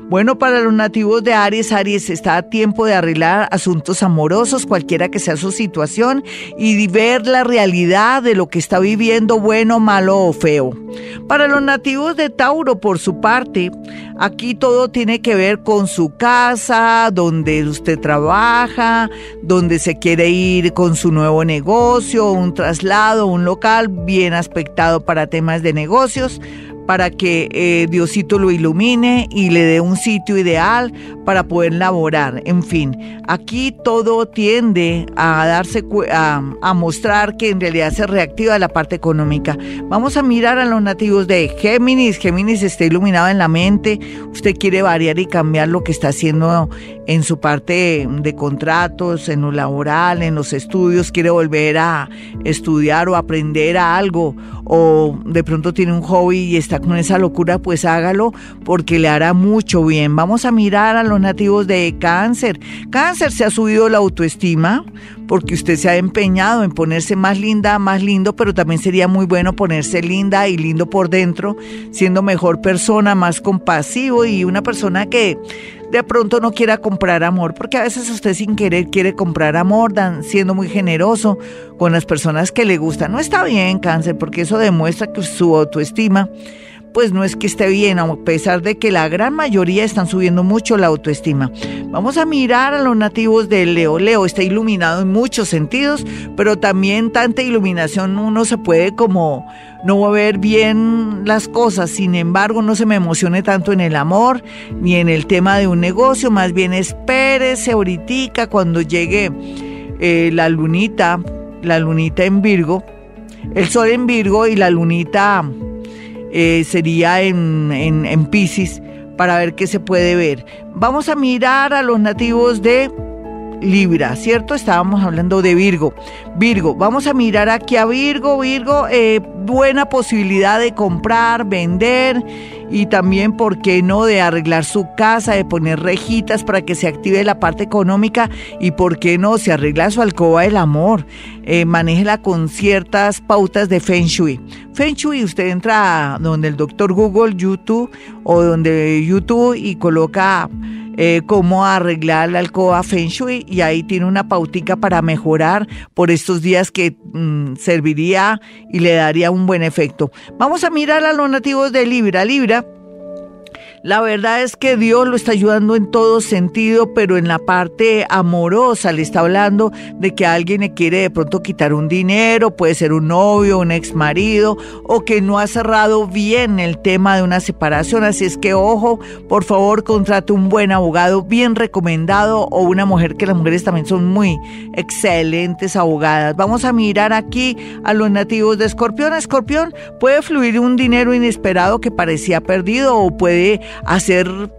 Bueno, para los nativos de Aries, Aries está a tiempo de arreglar asuntos amorosos, cualquiera que sea su situación, y ver la realidad de lo que está viviendo, bueno, malo o feo. Para los nativos de Tauro, por su parte, aquí todo tiene que ver con su casa, donde usted trabaja, donde se quiere ir con su nuevo negocio, un traslado, un local bien aspectado para temas de negocios para que eh, Diosito lo ilumine y le dé un sitio ideal para poder laborar. En fin, aquí todo tiende a darse a, a mostrar que en realidad se reactiva la parte económica. Vamos a mirar a los nativos de Géminis. Géminis está iluminado en la mente. Usted quiere variar y cambiar lo que está haciendo en su parte de contratos, en lo laboral, en los estudios, quiere volver a estudiar o aprender a algo, o de pronto tiene un hobby y está con esa locura, pues hágalo porque le hará mucho bien. Vamos a mirar a los nativos de cáncer. Cáncer se ha subido la autoestima porque usted se ha empeñado en ponerse más linda, más lindo, pero también sería muy bueno ponerse linda y lindo por dentro, siendo mejor persona, más compasivo y una persona que de pronto no quiera comprar amor, porque a veces usted sin querer quiere comprar amor, dan, siendo muy generoso con las personas que le gustan. No está bien, cáncer, porque eso demuestra que su autoestima pues no es que esté bien, a pesar de que la gran mayoría están subiendo mucho la autoestima. Vamos a mirar a los nativos de Leo. Leo está iluminado en muchos sentidos, pero también tanta iluminación uno se puede como no ver bien las cosas. Sin embargo, no se me emocione tanto en el amor ni en el tema de un negocio, más bien espérese ahorita cuando llegue eh, la lunita, la lunita en Virgo, el sol en Virgo y la lunita eh, sería en, en, en Pisces para ver qué se puede ver. Vamos a mirar a los nativos de Libra, ¿cierto? Estábamos hablando de Virgo. Virgo, vamos a mirar aquí a Virgo. Virgo, eh, buena posibilidad de comprar, vender y también, ¿por qué no?, de arreglar su casa, de poner rejitas para que se active la parte económica y, ¿por qué no?, se arregla su alcoba del amor. Eh, manéjela con ciertas pautas de Feng Shui. Feng Shui, usted entra donde el doctor Google, YouTube o donde YouTube y coloca eh, cómo arreglar la alcoba Feng Shui y ahí tiene una pautica para mejorar por estos días que mm, serviría y le daría un buen efecto. Vamos a mirar a los nativos de Libra. Libra la verdad es que Dios lo está ayudando en todo sentido, pero en la parte amorosa le está hablando de que alguien le quiere de pronto quitar un dinero, puede ser un novio, un ex marido, o que no ha cerrado bien el tema de una separación. Así es que ojo, por favor, contrate un buen abogado bien recomendado o una mujer que las mujeres también son muy excelentes abogadas. Vamos a mirar aquí a los nativos de Escorpión. Escorpión puede fluir un dinero inesperado que parecía perdido o puede hacer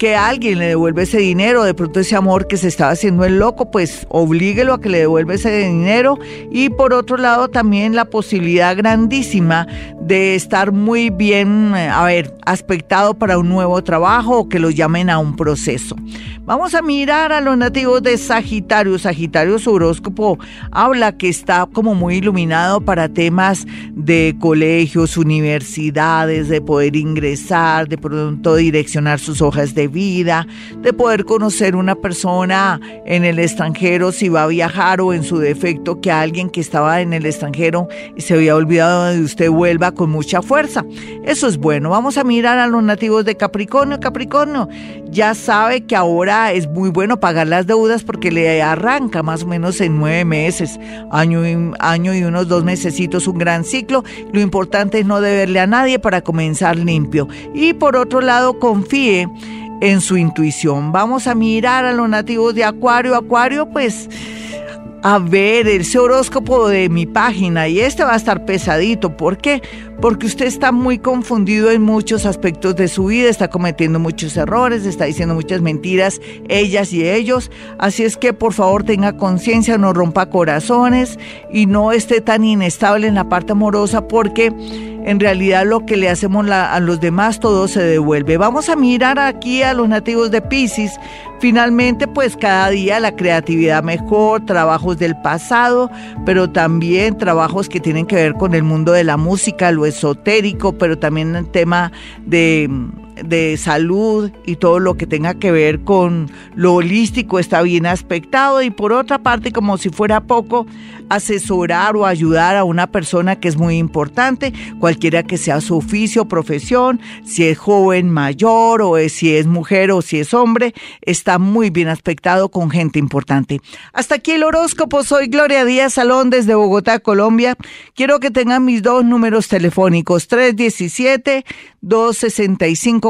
que alguien le devuelva ese dinero, de pronto ese amor que se estaba haciendo el loco, pues oblíguelo a que le devuelva ese dinero. Y por otro lado también la posibilidad grandísima de estar muy bien, eh, a ver, aspectado para un nuevo trabajo o que lo llamen a un proceso. Vamos a mirar a los nativos de Sagitario. Sagitario, su horóscopo habla que está como muy iluminado para temas de colegios, universidades, de poder ingresar, de pronto direccionar sus hojas de vida, de poder conocer una persona en el extranjero si va a viajar o en su defecto que alguien que estaba en el extranjero y se había olvidado de usted vuelva con mucha fuerza. Eso es bueno. Vamos a mirar a los nativos de Capricornio. Capricornio ya sabe que ahora es muy bueno pagar las deudas porque le arranca más o menos en nueve meses, año y, año y unos dos mesecitos, un gran ciclo. Lo importante es no deberle a nadie para comenzar limpio. Y por otro lado, confíe en su intuición. Vamos a mirar a los nativos de Acuario. Acuario, pues a ver el horóscopo de mi página y este va a estar pesadito. ¿Por qué? porque usted está muy confundido en muchos aspectos de su vida, está cometiendo muchos errores, está diciendo muchas mentiras, ellas y ellos. Así es que por favor tenga conciencia, no rompa corazones y no esté tan inestable en la parte amorosa porque en realidad lo que le hacemos a los demás todo se devuelve. Vamos a mirar aquí a los nativos de Pisces. Finalmente, pues cada día la creatividad mejor, trabajos del pasado, pero también trabajos que tienen que ver con el mundo de la música, lo esotérico, pero también el tema de de salud y todo lo que tenga que ver con lo holístico está bien aspectado. Y por otra parte como si fuera poco asesorar o ayudar a una persona que es muy importante cualquiera que sea su oficio profesión si es joven mayor o si es mujer o si es hombre está muy bien aspectado con gente importante. Hasta aquí el horóscopo. Soy Gloria Díaz Salón desde Bogotá Colombia. Quiero que tengan mis dos números telefónicos 317 265